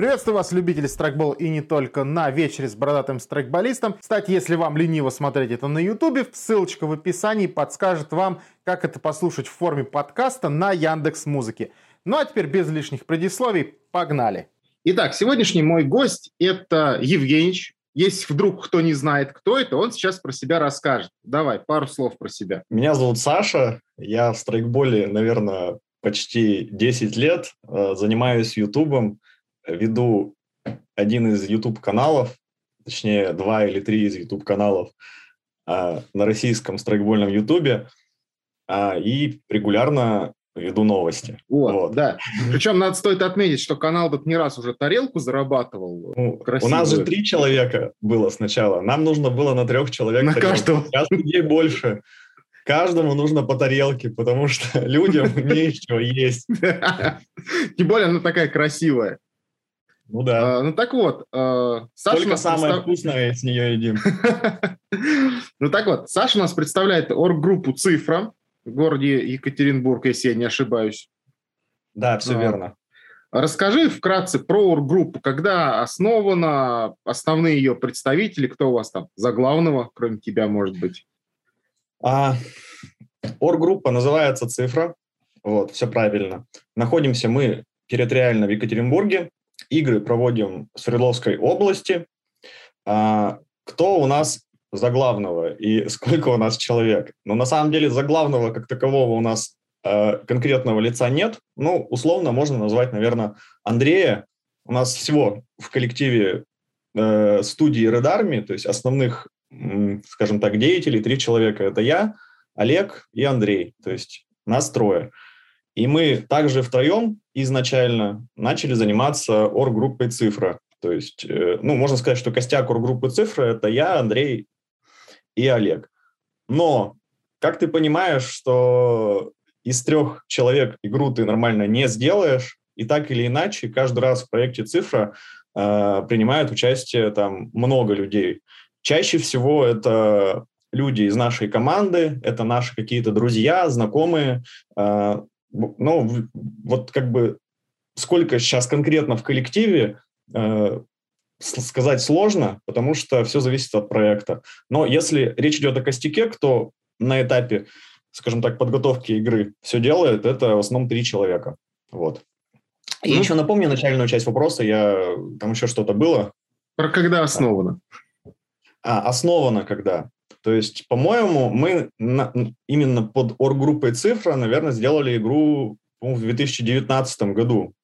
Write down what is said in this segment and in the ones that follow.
Приветствую вас, любители страйкбол и не только на вечере с бородатым страйкболистом. Кстати, если вам лениво смотреть это на ютубе, ссылочка в описании подскажет вам, как это послушать в форме подкаста на Яндекс Музыке. Ну а теперь без лишних предисловий, погнали. Итак, сегодняшний мой гость – это Евгеньевич. Если вдруг кто не знает, кто это, он сейчас про себя расскажет. Давай, пару слов про себя. Меня зовут Саша, я в страйкболе, наверное, почти 10 лет, э, занимаюсь ютубом, веду один из YouTube-каналов, точнее, два или три из YouTube-каналов а, на российском страйкбольном YouTube, а, и регулярно веду новости. Вот, вот. да. Причем надо стоит отметить, что канал тут не раз уже тарелку зарабатывал. Ну, у нас же три человека было сначала. Нам нужно было на трех человек. На тарелку. каждого. Сейчас людей больше. Каждому нужно по тарелке, потому что людям нечего есть. Тем более она такая красивая. Ну да. А, ну так вот, э, Саша Только самое представ... вкусное с нее едим. ну так вот, Саша у нас представляет орггруппу «Цифра» в городе Екатеринбург, если я не ошибаюсь. Да, все а, верно. Расскажи вкратце про орггруппу, когда основана, основные ее представители, кто у вас там за главного, кроме тебя, может быть? А, орггруппа называется «Цифра», вот, все правильно. Находимся мы территориально в Екатеринбурге, игры проводим в Свердловской области. А, кто у нас за главного и сколько у нас человек? Ну, на самом деле, за главного как такового у нас э, конкретного лица нет. Ну, условно можно назвать, наверное, Андрея. У нас всего в коллективе э, студии Red Army, то есть основных, скажем так, деятелей, три человека. Это я, Олег и Андрей. То есть нас трое. И мы также втроем изначально начали заниматься оргруппой «Цифра». То есть, э, ну, можно сказать, что костяк оргруппы «Цифра» – это я, Андрей и Олег. Но, как ты понимаешь, что из трех человек игру ты нормально не сделаешь, и так или иначе каждый раз в проекте «Цифра» э, принимают участие там много людей. Чаще всего это люди из нашей команды, это наши какие-то друзья, знакомые, э, ну, вот как бы сколько сейчас конкретно в коллективе, э, сказать сложно, потому что все зависит от проекта. Но если речь идет о костяке, кто на этапе, скажем так, подготовки игры все делает, это в основном три человека. Вот. И ну, еще напомню начальную часть вопроса, я там еще что-то было. Про когда основано? А, основано когда? То есть, по-моему, мы на, именно под оргруппой «Цифра», наверное, сделали игру в 2019 году.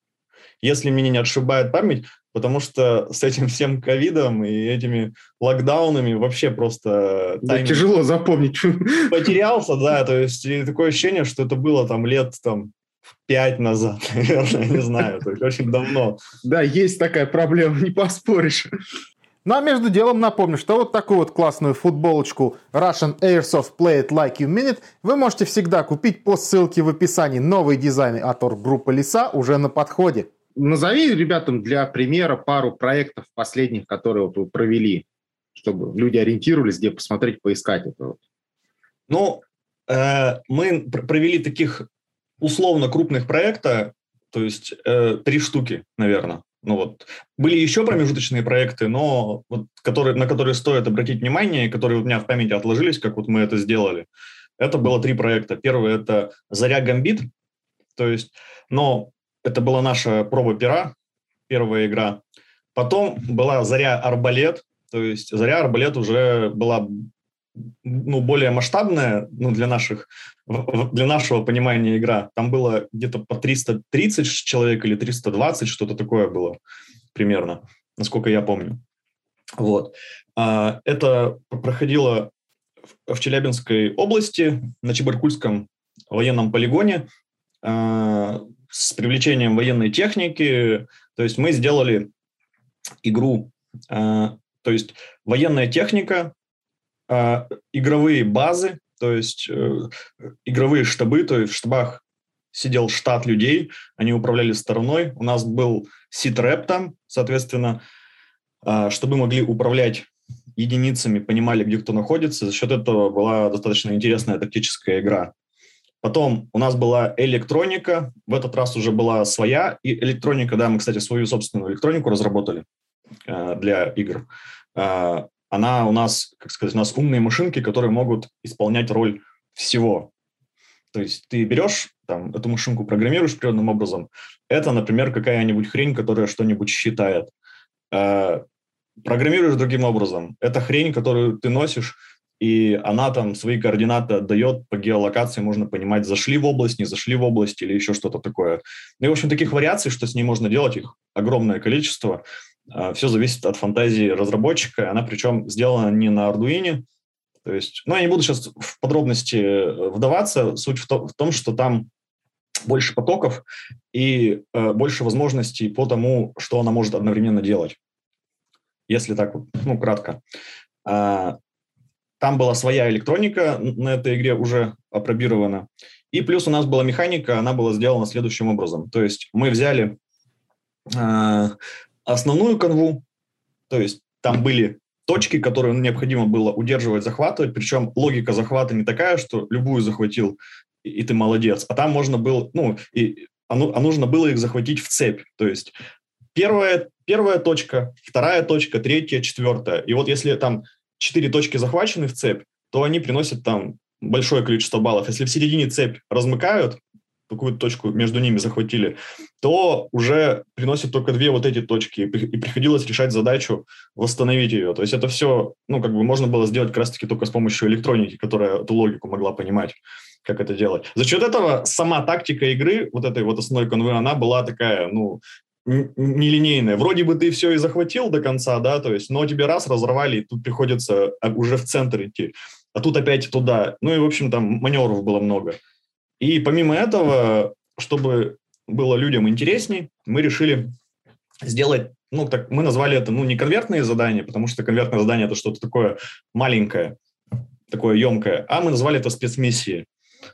Если меня не отшибает память, потому что с этим всем ковидом и этими локдаунами вообще просто... Да, тяжело запомнить. Потерялся, да, то есть такое ощущение, что это было там лет там пять назад, наверное, не знаю, то есть очень давно. Да, есть такая проблема, не поспоришь. Ну а между делом напомню, что вот такую вот классную футболочку Russian Airsoft Play It Like You Mean It вы можете всегда купить по ссылке в описании. Новые дизайны от группы Лиса уже на подходе. Назови ребятам для примера пару проектов последних, которые вот вы провели, чтобы люди ориентировались, где посмотреть, поискать это. Вот. Ну, э, мы провели таких условно крупных проекта, то есть э, три штуки, наверное. Ну вот. Были еще промежуточные проекты, но вот, которые, на которые стоит обратить внимание, которые у меня в памяти отложились, как вот мы это сделали. Это было три проекта. Первый – это «Заря Гамбит», то есть, но это была наша проба пера, первая игра. Потом была «Заря Арбалет», то есть «Заря Арбалет» уже была ну, более масштабная ну, для, наших, для нашего понимания игра. Там было где-то по 330 человек или 320, что-то такое было примерно, насколько я помню. Вот. А, это проходило в Челябинской области на Чебаркульском военном полигоне а, с привлечением военной техники. То есть мы сделали игру, а, то есть военная техника э, игровые базы, то есть э, игровые штабы, то есть в штабах сидел штат людей, они управляли стороной. У нас был сит-рэп там, соответственно, чтобы могли управлять единицами, понимали, где кто находится. За счет этого была достаточно интересная тактическая игра. Потом у нас была электроника, в этот раз уже была своя и электроника, да, мы, кстати, свою собственную электронику разработали э, для игр. Э, она у нас, как сказать, у нас умные машинки, которые могут исполнять роль всего. То есть ты берешь там, эту машинку, программируешь определенным образом. Это, например, какая-нибудь хрень, которая что-нибудь считает. Э, программируешь другим образом. Это хрень, которую ты носишь, и она там свои координаты отдает по геолокации, можно понимать, зашли в область, не зашли в область или еще что-то такое. Ну и, в общем, таких вариаций, что с ней можно делать, их огромное количество. А, Все зависит от фантазии разработчика. Она причем сделана не на Arduino, то есть, ну, я не буду сейчас в подробности э, вдаваться. Суть в, то, в том, что там больше потоков и э, больше возможностей по тому, что она может одновременно делать. Если так, ну, кратко. А, там была своя электроника на этой игре уже опробирована. И плюс у нас была механика, она была сделана следующим образом. То есть мы взяли э, основную канву, то есть там были точки, которые необходимо было удерживать, захватывать. Причем логика захвата не такая, что любую захватил, и, ты молодец. А там можно было, ну, и, а, ну, а нужно было их захватить в цепь. То есть первая, первая точка, вторая точка, третья, четвертая. И вот если там четыре точки захвачены в цепь, то они приносят там большое количество баллов. Если в середине цепь размыкают, какую-то точку между ними захватили, то уже приносит только две вот эти точки, и приходилось решать задачу восстановить ее. То есть это все, ну, как бы можно было сделать как раз-таки только с помощью электроники, которая эту логику могла понимать, как это делать. За счет этого сама тактика игры, вот этой вот основной конвы, она была такая, ну, нелинейная. Вроде бы ты все и захватил до конца, да, то есть, но тебе раз разорвали, и тут приходится а, уже в центр идти, а тут опять туда. Ну и, в общем, там маневров было много. И помимо этого, чтобы было людям интересней, мы решили сделать, ну, так мы назвали это, ну, не конвертные задания, потому что конвертное задание – это что-то такое маленькое, такое емкое, а мы назвали это спецмиссии.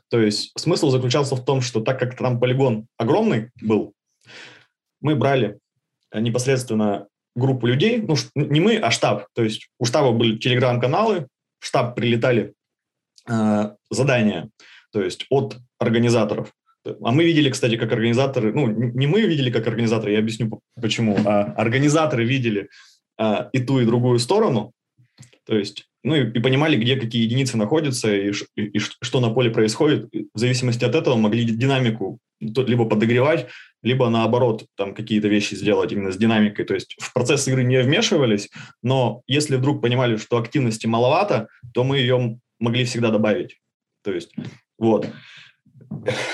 То есть смысл заключался в том, что так как там полигон огромный был, мы брали э, непосредственно группу людей, ну, не мы, а штаб. То есть у штаба были телеграм-каналы, в штаб прилетали э, задания, то есть от организаторов. А мы видели, кстати, как организаторы, ну, не мы видели как организаторы, я объясню почему, а организаторы видели э, и ту, и другую сторону, то есть, ну, и, и понимали, где какие единицы находятся и, и, и что на поле происходит. В зависимости от этого могли динамику либо подогревать, либо наоборот там какие-то вещи сделать именно с динамикой. То есть в процесс игры не вмешивались, но если вдруг понимали, что активности маловато, то мы ее могли всегда добавить. То есть вот.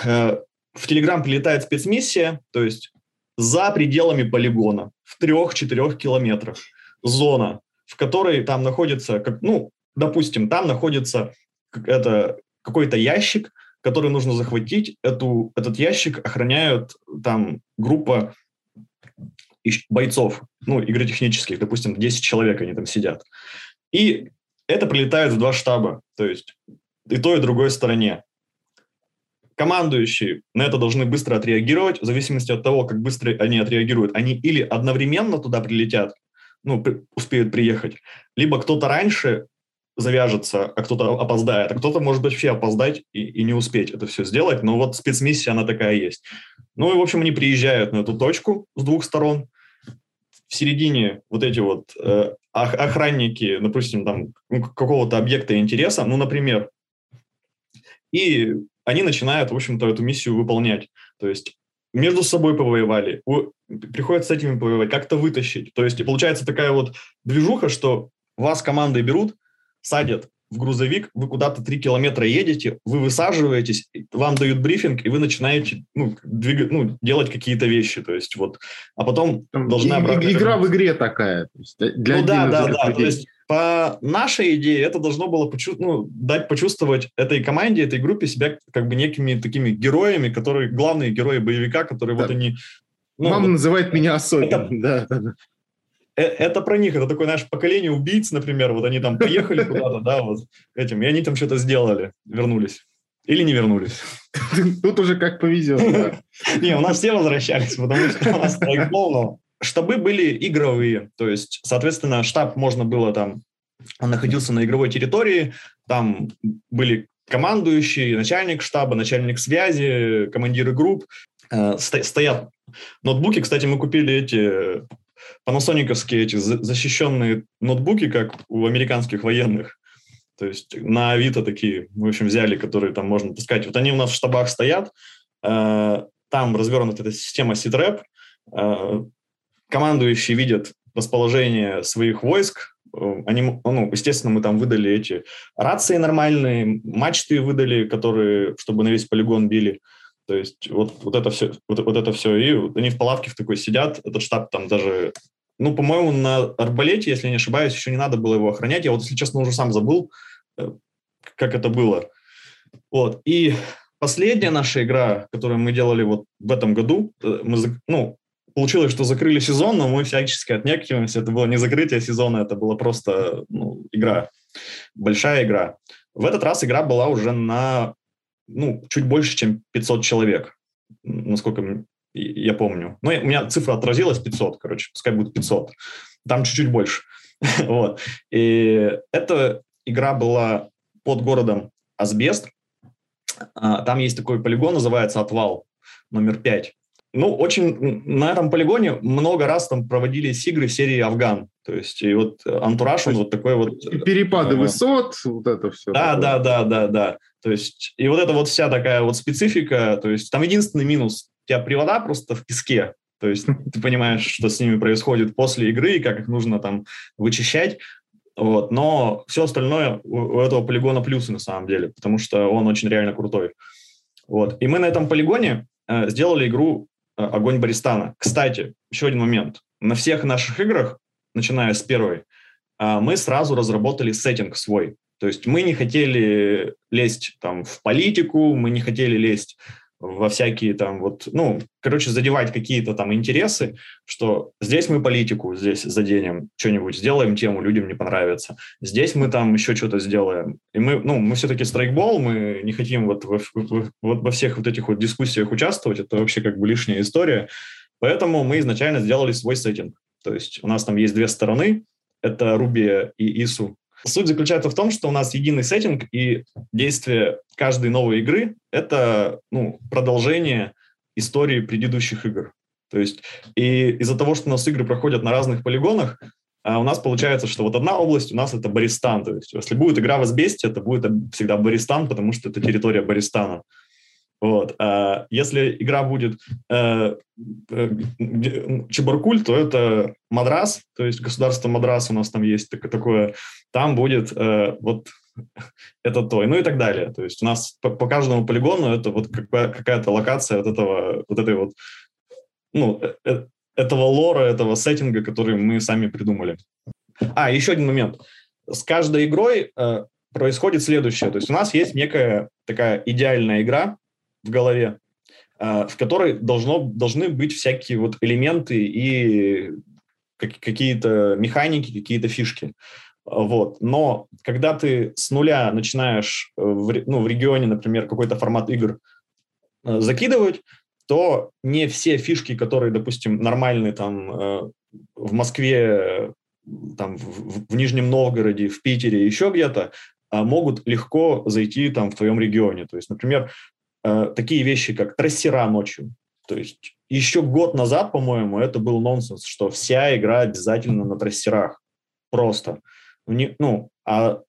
Э, в Телеграм прилетает спецмиссия, то есть за пределами полигона, в трех-четырех километрах зона, в которой там находится, как, ну, допустим, там находится это какой-то ящик, который нужно захватить. Эту, этот ящик охраняют там группа бойцов, ну, игротехнических, допустим, 10 человек они там сидят. И это прилетает в два штаба, то есть и той, и другой стороне. Командующие на это должны быстро отреагировать, в зависимости от того, как быстро они отреагируют. Они или одновременно туда прилетят, ну, при, успеют приехать, либо кто-то раньше завяжется, а кто-то опоздает, а кто-то, может вообще опоздать и, и не успеть это все сделать, но вот спецмиссия, она такая есть. Ну и, в общем, они приезжают на эту точку с двух сторон, в середине вот эти вот э, охранники, допустим, там ну, какого-то объекта интереса, ну, например, и они начинают, в общем-то, эту миссию выполнять. То есть между собой повоевали, у, приходится с этими повоевать, как-то вытащить. То есть и получается такая вот движуха, что вас командой берут, садят в грузовик, вы куда-то три километра едете, вы высаживаетесь, вам дают брифинг, и вы начинаете ну, двигать, ну, делать какие-то вещи. То есть вот, а потом Там должна и, обратно... Игра в игре такая. То есть для ну да, да, да. То есть по нашей идее это должно было почу- ну, дать почувствовать этой команде, этой группе себя как бы некими такими героями, которые главные герои боевика, которые да. вот они... Ну, Мама вот, называет меня особенным, это, да, это про них, это такое, знаешь, поколение убийц, например, вот они там поехали куда-то, да, вот этим, и они там что-то сделали, вернулись. или не вернулись. Тут уже как повезет. Не, у нас все возвращались, потому что у нас страйкбол, штабы были игровые, то есть, соответственно, штаб можно было там, он находился на игровой территории, там были командующий, начальник штаба, начальник связи, командиры групп, э, стоят ноутбуки. Кстати, мы купили эти панасониковские эти защищенные ноутбуки, как у американских военных. То есть на Авито такие, в общем, взяли, которые там можно таскать. Вот они у нас в штабах стоят, э, там развернута эта система Ситреп, э, командующие видят расположение своих войск, э, они, ну, естественно, мы там выдали эти рации нормальные, мачты выдали, которые, чтобы на весь полигон били. То есть вот, вот это все, вот, вот это все. И вот они в палатке в такой сидят, этот штаб там даже ну, по-моему, на арбалете, если не ошибаюсь, еще не надо было его охранять. Я вот, если честно, уже сам забыл, Э, как это было. Вот. И последняя наша игра, которую мы делали вот в этом году, э, мы, ну, получилось, что закрыли сезон, но мы всячески отнекиваемся. Это было не закрытие сезона, это была просто ну, игра, большая игра. В этот раз игра была уже на ну, чуть больше, чем 500 человек, насколько я помню. Но у меня цифра отразилась 500, короче, пускай будет 500. Там чуть-чуть больше. вот. И это игра была под городом Асбест. А, там есть такой полигон, называется «Отвал», номер пять. Ну, очень на этом полигоне много раз там проводились игры серии «Афган». То есть, и вот антураж, он вот такой вот... Перепады э, высот, вот это все. Да, такое. да, да, да, да. То есть, и вот это вот вся такая вот специфика, то есть, там единственный минус, тебя привода просто в песке, то есть ты понимаешь, что с ними происходит после игры, и как их нужно там вычищать. Вот. Но все остальное у этого полигона плюсы на самом деле, потому что он очень реально крутой. Вот. И мы на этом полигоне э, сделали игру э, «Огонь Баристана». Кстати, еще один момент. На всех наших играх, начиная с первой, э, мы сразу разработали сеттинг свой. То есть мы не хотели лезть там, в политику, мы не хотели лезть во всякие там вот, ну, короче, задевать какие-то там интересы, что здесь мы политику здесь заденем, что-нибудь сделаем тему, людям не понравится. Здесь мы там еще что-то сделаем. И мы, ну, мы все-таки страйкбол, мы не хотим вот во, вот во всех вот этих вот дискуссиях участвовать, это вообще как бы лишняя история. Поэтому мы изначально сделали свой сеттинг. То есть у нас там есть две стороны, это Ruby и ISU, Суть заключается в том, что у нас единый сеттинг, и действие каждой новой игры — это ну, продолжение истории предыдущих игр. То есть и из-за того, что у нас игры проходят на разных полигонах, а у нас получается, что вот одна область у нас это Баристан. То есть если будет игра в Асбесте, это будет всегда Баристан, потому что это территория Баристана. Вот. А если игра будет э, э, Чебаркуль, то это Мадрас, то есть государство Мадрас у нас там есть так, такое. Там будет э, вот это то, ну и так далее. То есть у нас по, по каждому полигону это вот какая-то локация вот этого, вот этой вот, ну, э, э, этого лора, этого сеттинга, который мы сами придумали. А, еще один момент. С каждой игрой э, происходит следующее. То есть у нас есть некая такая идеальная игра, в голове, а, в которой должно, должны быть всякие вот элементы и какие-то механики, какие-то фишки. Вот. Но когда ты с нуля начинаешь э, в, ну, в регионе, например, какой-то формат игр э, закидывать, то не все фишки, которые, допустим, нормальные там э, в Москве, там, в, в Нижнем Новгороде, в Питере, еще где-то, а могут легко зайти там в твоем регионе. То есть, например, э, такие вещи, как трассера ночью. То есть еще год назад, по-моему, это был нонсенс, что вся игра обязательно на трассерах. Просто. Ну, а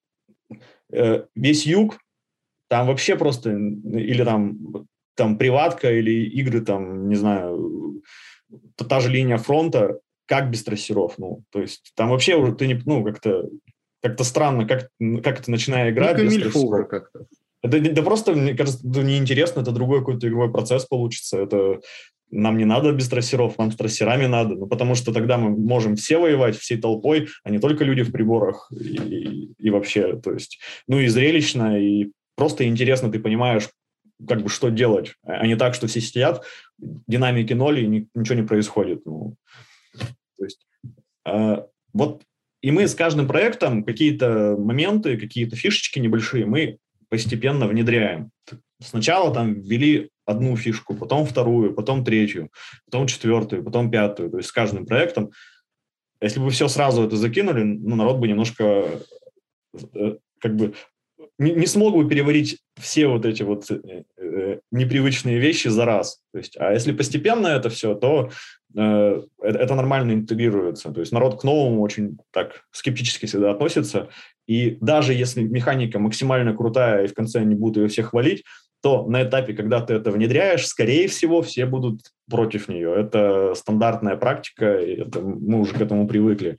э, весь юг, там вообще просто, или там, там приватка, или игры там, не знаю, та же линия фронта, как без трассеров, ну, то есть там вообще уже ты не, ну, как-то как-то странно, как, как это начиная играть ну, без трассеров. как-то. Это, да просто, мне кажется, это неинтересно, это другой какой-то игровой процесс получится. Это нам не надо без трассеров, нам с трассерами надо, ну, потому что тогда мы можем все воевать всей толпой, а не только люди в приборах и, и, и вообще, то есть, ну и зрелищно, и просто интересно, ты понимаешь, как бы что делать, а не так, что все сидят, динамики ноль, и ни, ничего не происходит. Ну, то есть, э, вот и мы с каждым проектом какие-то моменты, какие-то фишечки небольшие мы постепенно внедряем. Сначала там ввели одну фишку, потом вторую, потом третью, потом четвертую, потом пятую. То есть с каждым проектом, если бы все сразу это закинули, ну, народ бы немножко э, как бы не, не смог бы переварить все вот эти вот э, э, непривычные вещи за раз. То есть, а если постепенно это все, то э, это нормально интегрируется. То есть народ к новому очень так скептически всегда относится. И даже если механика максимально крутая, и в конце они будут ее все хвалить, то на этапе, когда ты это внедряешь, скорее всего, все будут против нее. Это стандартная практика, это, мы уже к этому привыкли.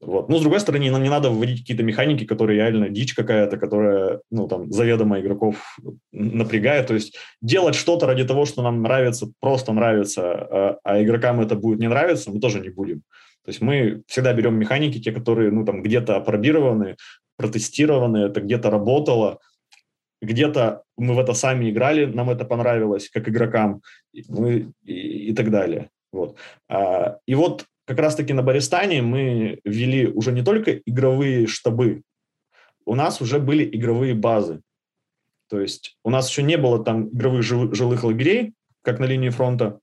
Вот. Но, с другой стороны, нам не надо вводить какие-то механики, которые реально дичь какая-то, которая, ну, там, заведомо игроков напрягает. То есть делать что-то ради того, что нам нравится, просто нравится, а, а игрокам это будет не нравиться, мы тоже не будем. То есть мы всегда берем механики, те, которые, ну, там, где-то опробированы, протестированы, это где-то работало, где-то мы в это сами играли, нам это понравилось, как игрокам, мы, и, и так далее. Вот. А, и вот как раз-таки на Баристане мы ввели уже не только игровые штабы, у нас уже были игровые базы. То есть у нас еще не было там игровых жилых лагерей, как на линии фронта,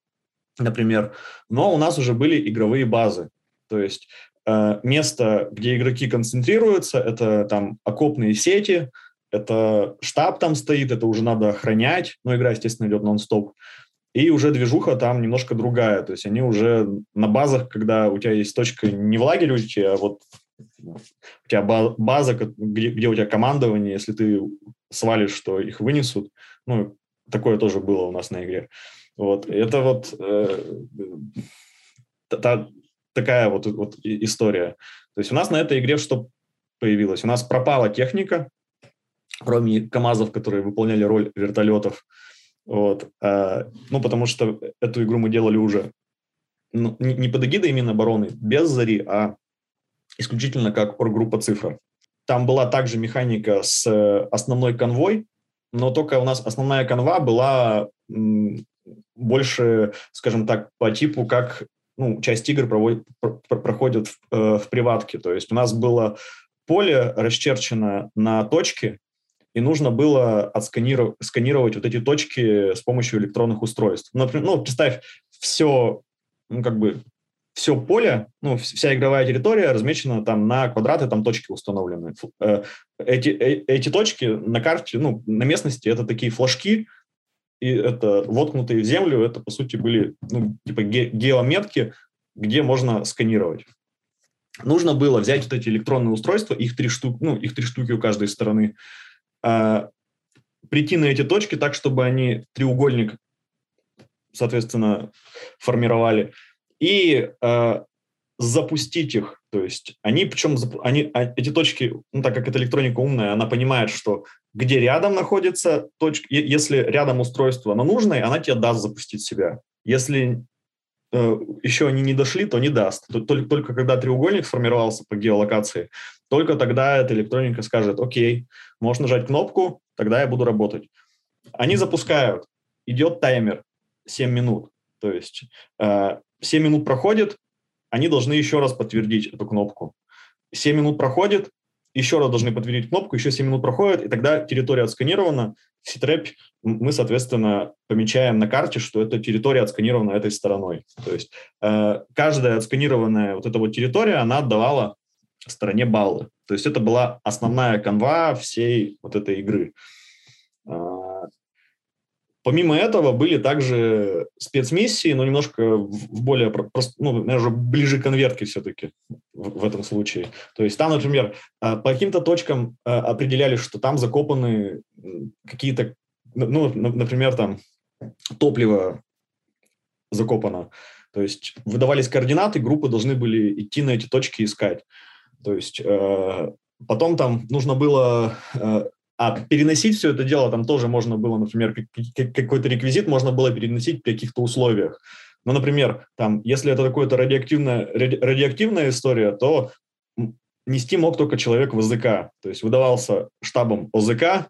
например, но у нас уже были игровые базы. То есть э, место, где игроки концентрируются, это там окопные сети, это штаб там стоит, это уже надо охранять, но игра, естественно, идет нон-стоп. И уже движуха там немножко другая. То есть они уже на базах, когда у тебя есть точка не в лагере у тебя, а вот у тебя база, где, где у тебя командование, если ты свалишь, что их вынесут. Ну, такое тоже было у нас на игре. Вот. Это вот э, та, такая вот, вот история. То есть у нас на этой игре что появилось? У нас пропала техника, кроме КАМАЗов, которые выполняли роль вертолетов. Вот. А, ну, потому что эту игру мы делали уже ну, не, не под эгидой обороны, без зари, а исключительно как оргруппа цифра. Там была также механика с э, основной конвой, но только у нас основная конва была м, больше, скажем так, по типу, как ну, часть игр проводит, про, проходит в, э, в приватке. То есть у нас было поле расчерчено на точки, и нужно было отсканировать сканировать вот эти точки с помощью электронных устройств. Например, ну, представь, все, ну, как бы, все поле, ну, вся игровая территория размечена там на квадраты, там точки установлены. Э, эти, э, эти точки на карте, ну, на местности это такие флажки, и это воткнутые в землю, это, по сути, были, ну, типа ге- геометки, где можно сканировать. Нужно было взять вот эти электронные устройства, их три штуки, ну, их три штуки у каждой стороны, а, прийти на эти точки так, чтобы они треугольник, соответственно, формировали, и э, запустить их. То есть они, причем они, а, эти точки, ну, так как это электроника умная, она понимает, что где рядом находится точка, если рядом устройство, оно нужное, она тебе даст запустить себя. Если э, еще они не дошли, то не даст. Только, только когда треугольник сформировался по геолокации, только тогда эта электроника скажет, окей, можешь нажать кнопку, тогда я буду работать. Они запускают, идет таймер 7 минут. То есть э, 7 минут проходит, они должны еще раз подтвердить эту кнопку. 7 минут проходит, еще раз должны подтвердить кнопку, еще 7 минут проходит, и тогда территория отсканирована. Ситреп мы, соответственно, помечаем на карте, что эта территория отсканирована этой стороной. То есть э, каждая отсканированная вот эта вот территория, она отдавала стороне баллы. То есть это была основная канва всей вот этой игры. А, помимо этого были также спецмиссии, но немножко в более, ну, наверное, ближе к конвертке все-таки в, в этом случае. То есть там, например, а, по каким-то точкам а, определяли, что там закопаны какие-то, ну, например, там топливо закопано. То есть выдавались координаты, группы должны были идти на эти точки искать. То есть э, потом там нужно было... Э, а переносить все это дело там тоже можно было, например, какой-то реквизит можно было переносить при каких-то условиях. Ну, например, там, если это какая-то радиоактивная, ради, радиоактивная история, то нести мог только человек в ОЗК. То есть выдавался штабом ОЗК,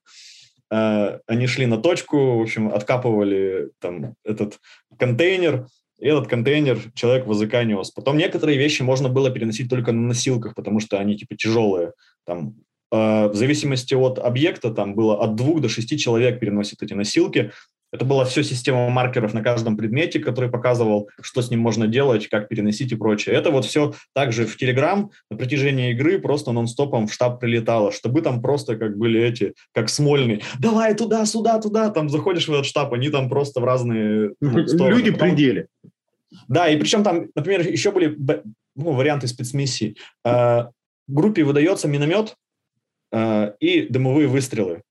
э, они шли на точку, в общем, откапывали там этот контейнер, этот контейнер человек в языка нес. Потом некоторые вещи можно было переносить только на носилках, потому что они типа тяжелые. Там в зависимости от объекта, там было от двух до шести человек переносит эти носилки. Это была все система маркеров на каждом предмете, который показывал, что с ним можно делать, как переносить и прочее. Это вот все также в Telegram на протяжении игры просто нон-стопом в штаб прилетало, чтобы там просто как были эти, как Смольный, давай туда, сюда, туда, там заходишь в этот штаб, они там просто в разные ну, стороны. Люди Потом... пределе. Да, и причем там, например, еще были ну, варианты спецмиссий. Э, группе выдается миномет э, и дымовые выстрелы.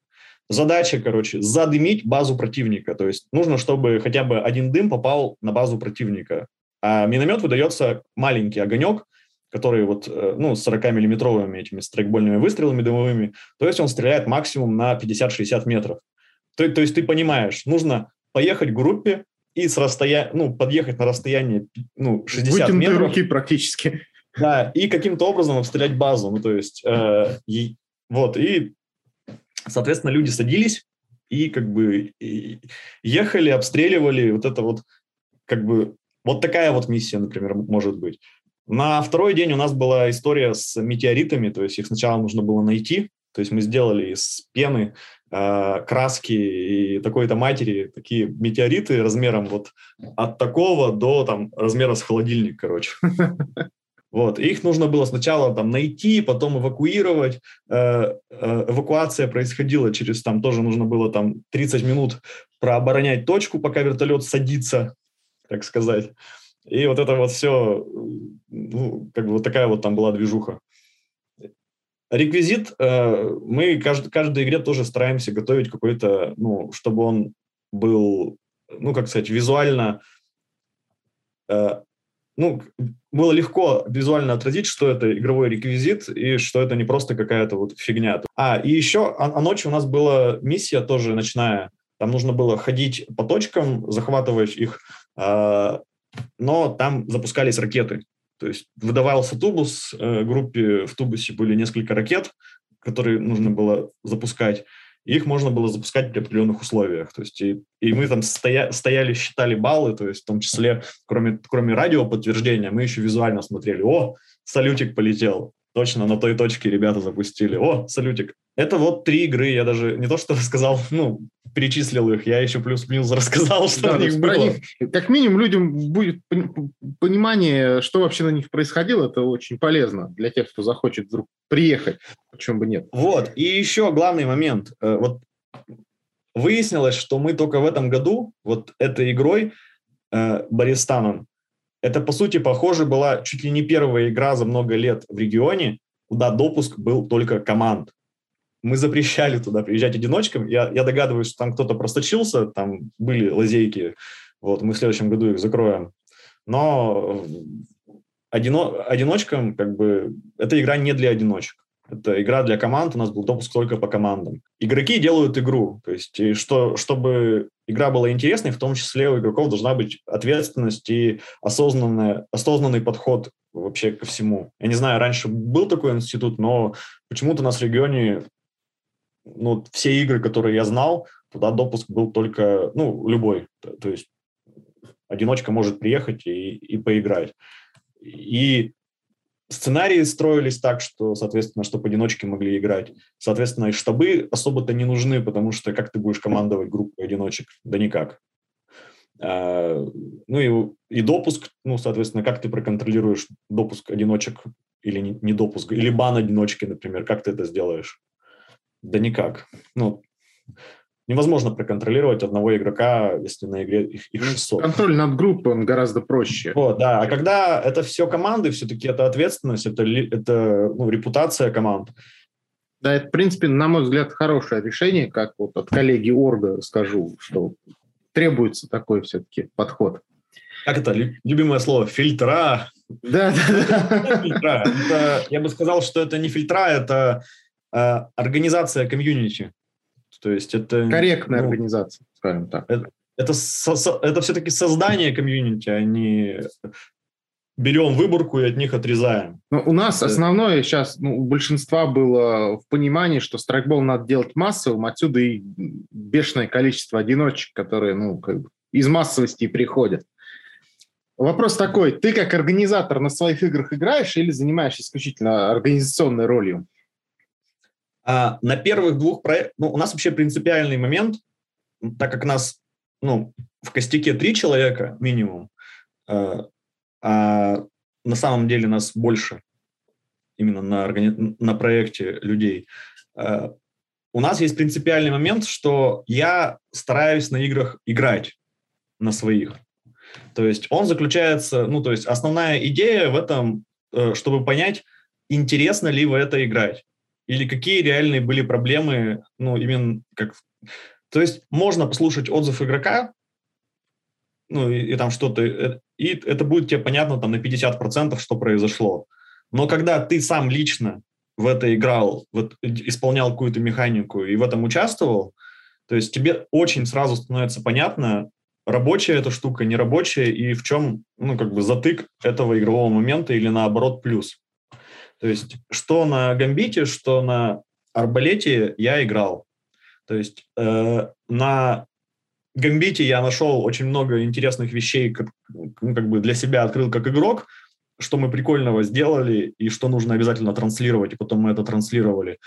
Задача, короче, задымить базу противника. То есть нужно, чтобы хотя бы один дым попал на базу противника. А миномет выдается маленький огонек, который вот, э, ну, с 40-миллиметровыми этими страйкбольными выстрелами дымовыми. То есть он стреляет максимум на 50-60 метров. То, то есть ты понимаешь, нужно поехать к группе и с расстояния, ну, подъехать на расстояние, ну, 60 Вытянутые метров. руки практически. Да, и каким-то образом обстрелять базу. Ну, то есть, э, и, вот, и Соответственно, люди садились и как бы ехали, обстреливали вот это вот как бы вот такая вот миссия, например, может быть. На второй день у нас была история с метеоритами, то есть их сначала нужно было найти, то есть мы сделали из пены, э, краски и такой-то матери такие метеориты размером вот от такого до там размера с холодильник, короче. Вот. их нужно было сначала там найти, потом эвакуировать. Э, э, эвакуация происходила через там тоже нужно было там 30 минут прооборонять точку, пока вертолет садится, так сказать. И вот это вот все, ну, как бы вот такая вот там была движуха. Реквизит э, мы кажд, каждой игре тоже стараемся готовить какой-то, ну, чтобы он был, ну, как сказать, визуально ну, было легко визуально отразить, что это игровой реквизит и что это не просто какая-то вот фигня. А, и еще а, а ночью у нас была миссия тоже ночная. Там нужно было ходить по точкам, захватывать их, э, но там запускались ракеты. То есть выдавался тубус, э, группе в тубусе были несколько ракет, которые нужно было запускать их можно было запускать при определенных условиях. То есть и, и мы там стоя, стояли, считали баллы, то есть в том числе, кроме, кроме радио подтверждения, мы еще визуально смотрели, о, салютик полетел, точно на той точке ребята запустили, о, салютик. Это вот три игры, я даже не то что рассказал, ну, перечислил их, я еще плюс-минус рассказал, что да, у них было. Них, как минимум людям будет понимание, что вообще на них происходило, это очень полезно для тех, кто захочет вдруг приехать, почему бы нет. Вот, и еще главный момент. Э, вот выяснилось, что мы только в этом году вот этой игрой э, Бористаном, это, по сути, похоже, была чуть ли не первая игра за много лет в регионе, куда допуск был только команд мы запрещали туда приезжать одиночкам. Я, я догадываюсь, что там кто-то просточился, там были лазейки. Вот, мы в следующем году их закроем. Но одино, одиночкам, как бы, эта игра не для одиночек. Это игра для команд, у нас был допуск только по командам. Игроки делают игру, то есть что, чтобы игра была интересной, в том числе у игроков должна быть ответственность и осознанная, осознанный подход вообще ко всему. Я не знаю, раньше был такой институт, но почему-то у нас в регионе ну, все игры, которые я знал, туда допуск был только, ну, любой. То есть одиночка может приехать и, и поиграть. И сценарии строились так, что, соответственно, чтобы одиночки могли играть. Соответственно, и штабы особо-то не нужны, потому что как ты будешь командовать группой одиночек? Да никак. А, ну и, и допуск, ну, соответственно, как ты проконтролируешь допуск одиночек или не, не допуск, или бан одиночки, например, как ты это сделаешь? Да никак. Ну, невозможно проконтролировать одного игрока, если на игре их, их 600. Ну, контроль над группой, он гораздо проще. Вот, да. А когда это все команды, все-таки это ответственность, это, это ну, репутация команд. Да, это, в принципе, на мой взгляд, хорошее решение, как вот от коллеги Орга скажу, что требуется такой все-таки подход. Как это? Любимое слово фильтра. Да, да, да. Фильтра. Это, я бы сказал, что это не фильтра, это а, организация комьюнити. То есть это... Корректная ну, организация, скажем так. Это, это, со, это все-таки создание комьюнити, а не берем выборку и от них отрезаем. Ну, у нас это... основное сейчас, ну, у большинства было в понимании, что страйкбол надо делать массовым, отсюда и бешеное количество одиночек, которые, ну, как бы из массовости приходят. Вопрос такой, ты как организатор на своих играх играешь или занимаешься исключительно организационной ролью? А на первых двух проектах, ну, у нас вообще принципиальный момент, так как нас, ну, в костяке три человека минимум, э, а на самом деле нас больше именно на, органи... на проекте людей. Э, у нас есть принципиальный момент, что я стараюсь на играх играть на своих. То есть он заключается, ну, то есть основная идея в этом, э, чтобы понять, интересно ли в это играть или какие реальные были проблемы, ну, именно как... То есть можно послушать отзыв игрока, ну, и, и там что-то, э, и это будет тебе понятно там на 50%, что произошло. Но когда ты сам лично в это играл, вот, исполнял какую-то механику и в этом участвовал, то есть тебе очень сразу становится понятно, рабочая эта штука, нерабочая, и в чем, ну, как бы затык этого игрового момента или наоборот плюс. То есть что на Гамбите, что на Арбалете я играл. То есть э, на Гамбите я нашел очень много интересных вещей, как, ну, как бы для себя открыл как игрок, что мы прикольного сделали и что нужно обязательно транслировать, и потом мы это транслировали.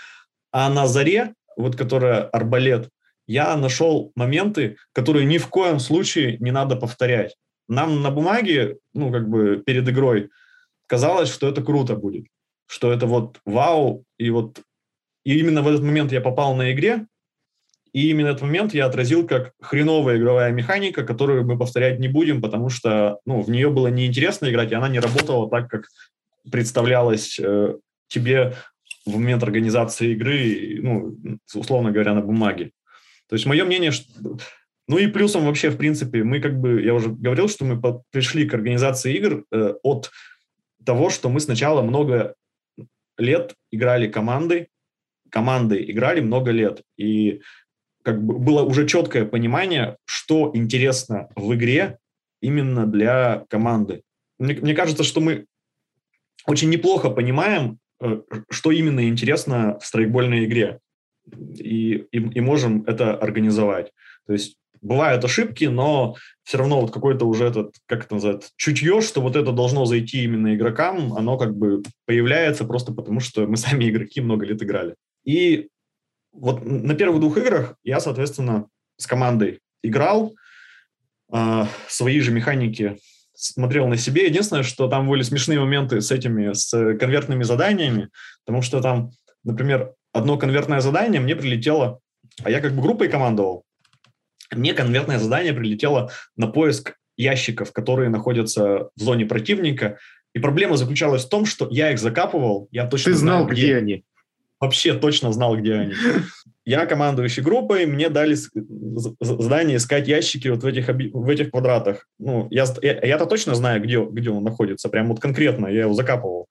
А на Заре, вот которая Арбалет, я нашел моменты, которые ни в коем случае не надо повторять. Нам на бумаге, ну, как бы перед игрой казалось, что это круто будет что это вот вау, и вот и именно в этот момент я попал на игре, и именно этот момент я отразил как хреновая игровая механика, которую мы повторять не будем, потому что ну, в нее было неинтересно играть, и она не работала так, как представлялось э, тебе в момент организации игры, ну, условно говоря, на бумаге. То есть мое мнение, что... Ну и плюсом вообще, в принципе, мы как бы, я уже говорил, что мы пришли к организации игр э, от того, что мы сначала много лет играли команды, команды играли много лет, и как бы было уже четкое понимание, что интересно в игре именно для команды. Мне, мне кажется, что мы очень неплохо понимаем, э, что именно интересно в страйкбольной игре, и, и, и можем это организовать. То есть бывают ошибки, но все равно вот какой-то уже этот, как это называется, чутье, что вот это должно зайти именно игрокам, оно как бы появляется просто потому, что мы сами игроки много лет играли. И вот на первых двух играх я, соответственно, с командой играл, э, свои же механики смотрел на себе. Единственное, что там были смешные моменты с этими, с конвертными заданиями, потому что там, например, одно конвертное задание мне прилетело, а я как бы группой командовал, мне конвертное задание прилетело на поиск ящиков, которые находятся в зоне противника. И проблема заключалась в том, что я их закапывал, я точно Ты знал, где, где они. Вообще точно знал, где они. Я командующий группой, мне дали задание искать ящики вот в этих, в этих квадратах. Ну, я, я, я-то точно знаю, где, где он находится, прям вот конкретно, я его закапывал.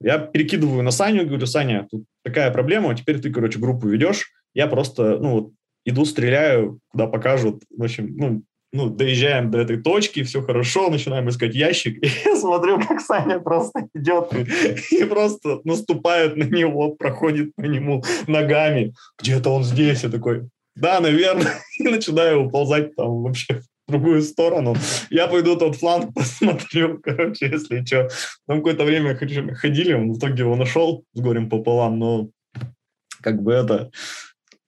Я перекидываю на Саню, говорю, Саня, тут такая проблема, теперь ты, короче, группу ведешь, я просто, ну, вот иду, стреляю, куда покажут. В общем, ну, ну, доезжаем до этой точки, все хорошо, начинаем искать ящик, и я смотрю, как Саня просто идет и, просто наступает на него, проходит по нему ногами. Где-то он здесь, я такой, да, наверное, и начинаю уползать там вообще в другую сторону. Я пойду тот фланг посмотрю, короче, если что. Там какое-то время ходили, в итоге его нашел с горем пополам, но как бы это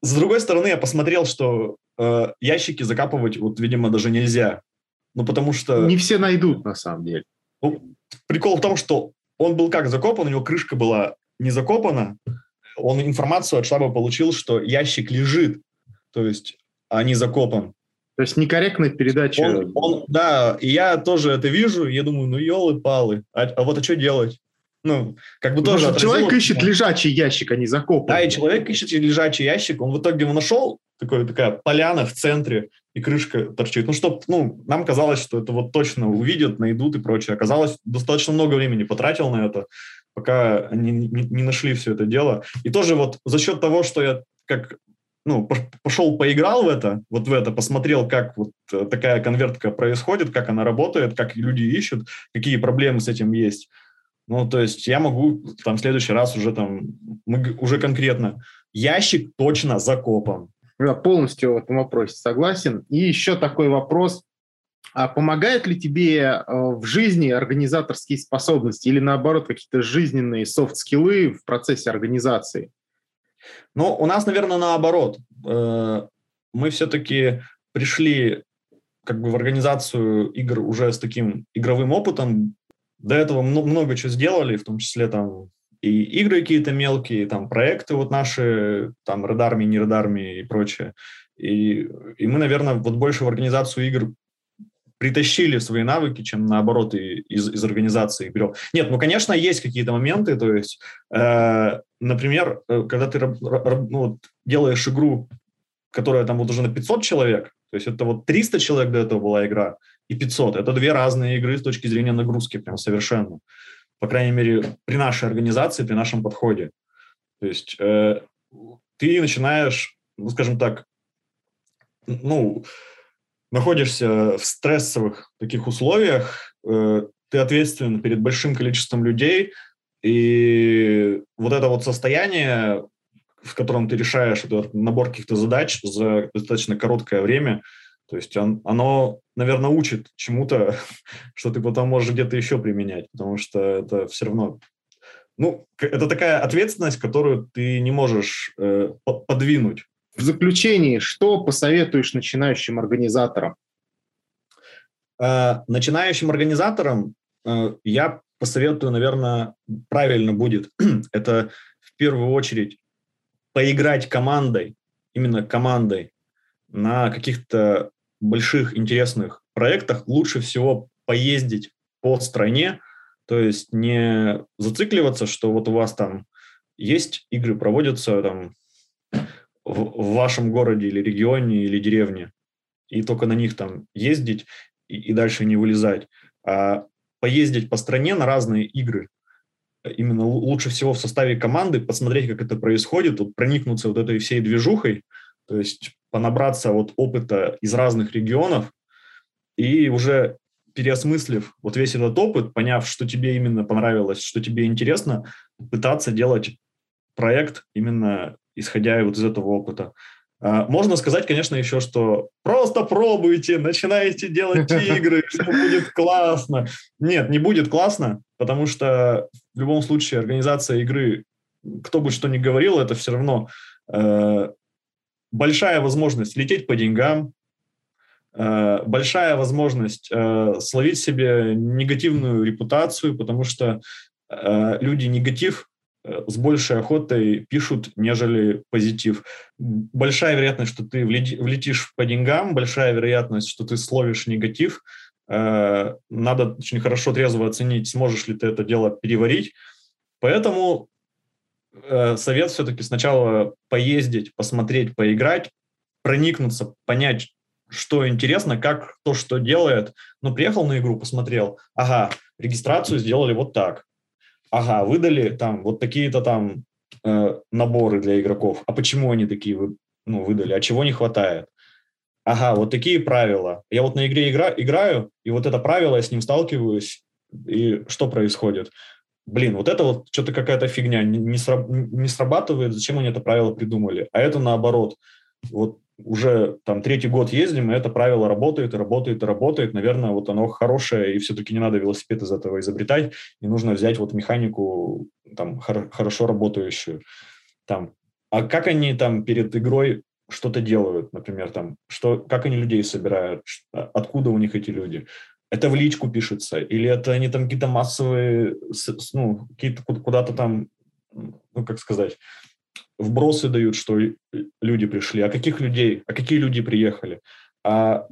с другой стороны, я посмотрел, что э, ящики закапывать, вот, видимо, даже нельзя. Ну, потому что... Не все найдут, на самом деле. Ну, прикол в том, что он был как закопан, у него крышка была не закопана. Он информацию от штаба получил, что ящик лежит, то есть, а не закопан. То есть некорректная передача. Он, он, да, и я тоже это вижу, я думаю, ну елы-палы, а, а вот а что делать? Ну, как бы тоже... Человек ищет лежачий ящик, а не закопанный. Да, и человек ищет лежачий ящик, он в итоге его нашел, такой, такая поляна в центре, и крышка торчит. Ну, чтоб, ну, нам казалось, что это вот точно увидят, найдут и прочее. Оказалось, достаточно много времени потратил на это, пока они не, не нашли все это дело. И тоже вот за счет того, что я как ну, пошел поиграл в это, вот в это, посмотрел, как вот э, такая конвертка происходит, как она работает, как люди ищут, какие проблемы с этим есть. Ну, то есть я могу там в следующий раз уже там, мы уже конкретно, ящик точно закопан. Я полностью в этом вопросе согласен. И еще такой вопрос. А помогают ли тебе э, в жизни организаторские способности или наоборот какие-то жизненные софт-скиллы в процессе организации? Ну, у нас, наверное, наоборот. Э, мы все-таки пришли как бы в организацию игр уже с таким игровым опытом. До этого много чего сделали, в том числе там и игры какие-то мелкие, там проекты вот наши, там Red Army, не Red Army и прочее. И, и мы, наверное, вот больше в организацию игр притащили свои навыки, чем наоборот из, из организации берем. Нет, ну, конечно, есть какие-то моменты, то есть, э, например, э, когда ты ну, делаешь игру, которая там вот уже на 500 человек, то есть это вот 300 человек до этого была игра, и 500. Это две разные игры с точки зрения нагрузки, прям совершенно. По крайней мере, при нашей организации, при нашем подходе. То есть э, ты начинаешь, ну, скажем так, ну, находишься в стрессовых таких условиях, э, ты ответственен перед большим количеством людей, и вот это вот состояние, в котором ты решаешь этот набор каких-то задач за достаточно короткое время, то есть он, оно, наверное, учит чему-то, что ты потом можешь где-то еще применять, потому что это все равно... Ну, это такая ответственность, которую ты не можешь э, подвинуть. В заключении, что посоветуешь начинающим организаторам? Э, начинающим организаторам э, я посоветую, наверное, правильно будет. Это в первую очередь поиграть командой, именно командой на каких-то больших интересных проектах. Лучше всего поездить по стране, то есть не зацикливаться, что вот у вас там есть игры, проводятся там в, в вашем городе или регионе или деревне, и только на них там ездить и, и дальше не вылезать, а поездить по стране на разные игры, именно лучше всего в составе команды, посмотреть, как это происходит, вот проникнуться вот этой всей движухой, то есть понабраться вот опыта из разных регионов и уже переосмыслив вот весь этот опыт, поняв, что тебе именно понравилось, что тебе интересно, пытаться делать проект именно исходя вот из этого опыта. А, можно сказать, конечно, еще, что просто пробуйте, начинайте делать игры, что будет классно. Нет, не будет классно, потому что в любом случае организация игры, кто бы что ни говорил, это все равно э, большая возможность лететь по деньгам, э, большая возможность э, словить себе негативную репутацию, потому что э, люди негатив с большей охотой пишут, нежели позитив. Большая вероятность, что ты влетишь по деньгам, большая вероятность, что ты словишь негатив. Надо очень хорошо трезво оценить, сможешь ли ты это дело переварить. Поэтому э, совет все-таки сначала поездить, посмотреть, поиграть, проникнуться, понять, что интересно, как то, что делает. Ну, приехал на игру, посмотрел, ага, регистрацию сделали вот так, ага, выдали там вот такие-то там э, наборы для игроков. А почему они такие вы, ну, выдали? А чего не хватает? Ага, вот такие правила. Я вот на игре игра, играю, и вот это правило, я с ним сталкиваюсь, и что происходит? Блин, вот это вот что-то какая-то фигня, не, не, сра, не срабатывает, зачем они это правило придумали? А это наоборот. Вот уже там третий год ездим, и это правило работает, и работает, и работает. Наверное, вот оно хорошее, и все-таки не надо велосипед из этого изобретать, и нужно взять вот механику там хор- хорошо работающую. Там. А как они там перед игрой что-то делают, например, там, что, как они людей собирают, а, откуда у них эти люди? Это в личку пишется, или это они там какие-то массовые, ну, какие-то куда-то там, ну, как сказать, вбросы дают, что люди пришли, а каких людей, а какие люди приехали, а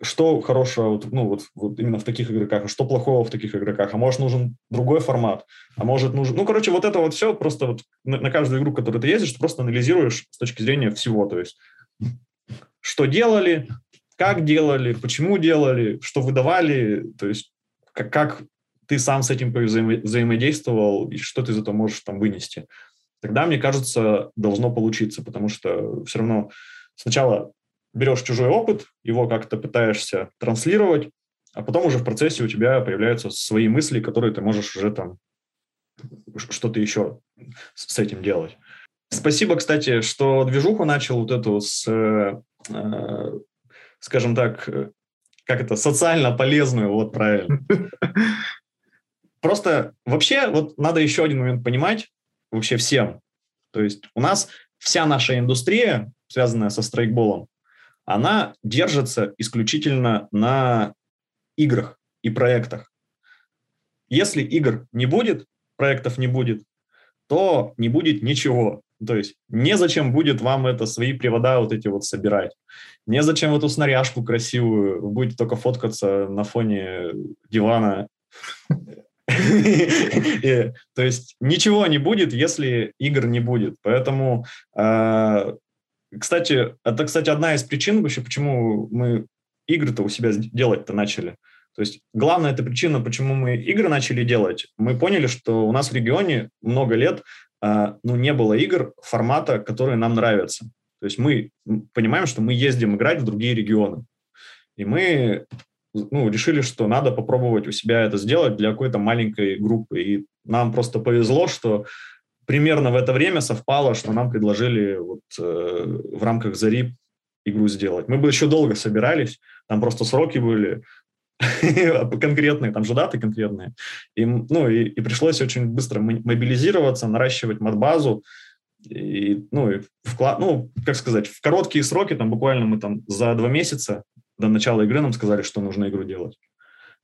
что хорошего вот, ну, вот, вот именно в таких игроках, а что плохого в таких игроках, а может нужен другой формат, а может нужен... Ну, короче, вот это вот все просто вот на, на каждую игру, которую ты ездишь, просто анализируешь с точки зрения всего, то есть что делали, как делали, почему делали, что выдавали, то есть как, как ты сам с этим взаимо- взаимодействовал и что ты из этого можешь там вынести тогда, мне кажется, должно получиться, потому что все равно сначала берешь чужой опыт, его как-то пытаешься транслировать, а потом уже в процессе у тебя появляются свои мысли, которые ты можешь уже там что-то еще с этим делать. Спасибо, кстати, что движуху начал вот эту с, э, скажем так, как это, социально полезную, вот правильно. Просто вообще вот надо еще один момент понимать, вообще всем, То есть у нас вся наша индустрия, связанная со страйкболом, она держится исключительно на играх и проектах. Если игр не будет, проектов не будет, то не будет ничего. То есть незачем будет вам это свои привода вот эти вот собирать. Незачем эту снаряжку красивую, вы будете только фоткаться на фоне дивана. То есть ничего не будет, если игр не будет. Поэтому, а, кстати, это, кстати, одна из причин вообще, почему мы игры-то у себя делать-то начали. То есть главная эта причина, почему мы игры начали делать, мы поняли, что у нас в регионе много лет ну, не было игр формата, которые нам нравятся. То есть мы понимаем, что мы ездим играть в другие регионы. И мы ну, решили, что надо попробовать у себя это сделать для какой-то маленькой группы. И нам просто повезло, что примерно в это время совпало, что нам предложили вот, э, в рамках «Зари» игру сделать. Мы бы еще долго собирались, там просто сроки были, конкретные, там же даты конкретные. И, ну, и, и пришлось очень быстро мобилизироваться, наращивать мат-базу. И, ну, и вклад, ну, как сказать, в короткие сроки, там буквально мы там за два месяца до начала игры нам сказали, что нужно игру делать.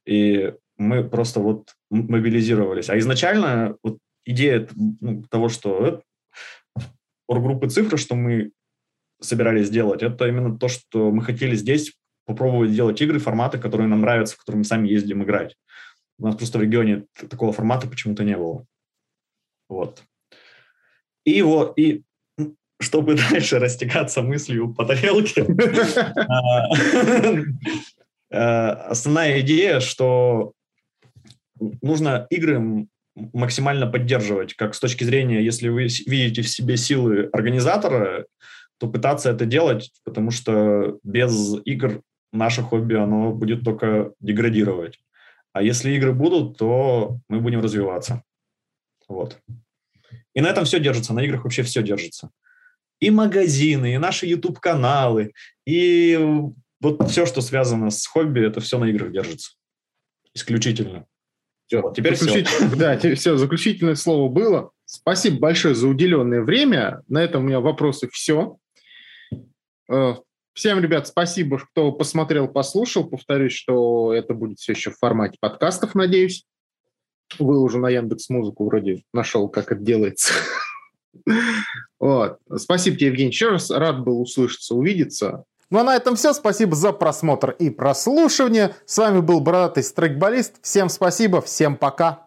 И мы просто вот мобилизировались. А изначально вот идея ну, того, что оргруппы цифры, что мы собирались сделать, это именно то, что мы хотели здесь попробовать делать игры, форматы, которые нам нравятся, в которые мы сами ездим играть. У нас просто в регионе такого формата почему-то не было. Вот. И вот, и чтобы дальше растекаться мыслью по тарелке, а, а, основная идея, что нужно игры максимально поддерживать, как с точки зрения, если вы видите в себе силы организатора, то пытаться это делать, потому что без игр наше хобби, оно будет только деградировать. А если игры будут, то мы будем развиваться. Вот. И на этом все держится, на играх вообще все держится. И магазины, и наши YouTube-каналы, и вот все, что связано с хобби, это все на играх держится. Исключительно. Все, вот, теперь все. Да, все, заключительное слово было. Спасибо большое за уделенное время. На этом у меня вопросы все. Всем, ребят, спасибо, кто посмотрел, послушал. Повторюсь, что это будет все еще в формате подкастов, надеюсь. Вы уже на Яндекс Музыку вроде нашел, как это делается. Вот. Спасибо тебе, Евгений, еще раз. Рад был услышаться, увидеться. Ну а на этом все. Спасибо за просмотр и прослушивание. С вами был Бородатый Страйкболист. Всем спасибо, всем пока.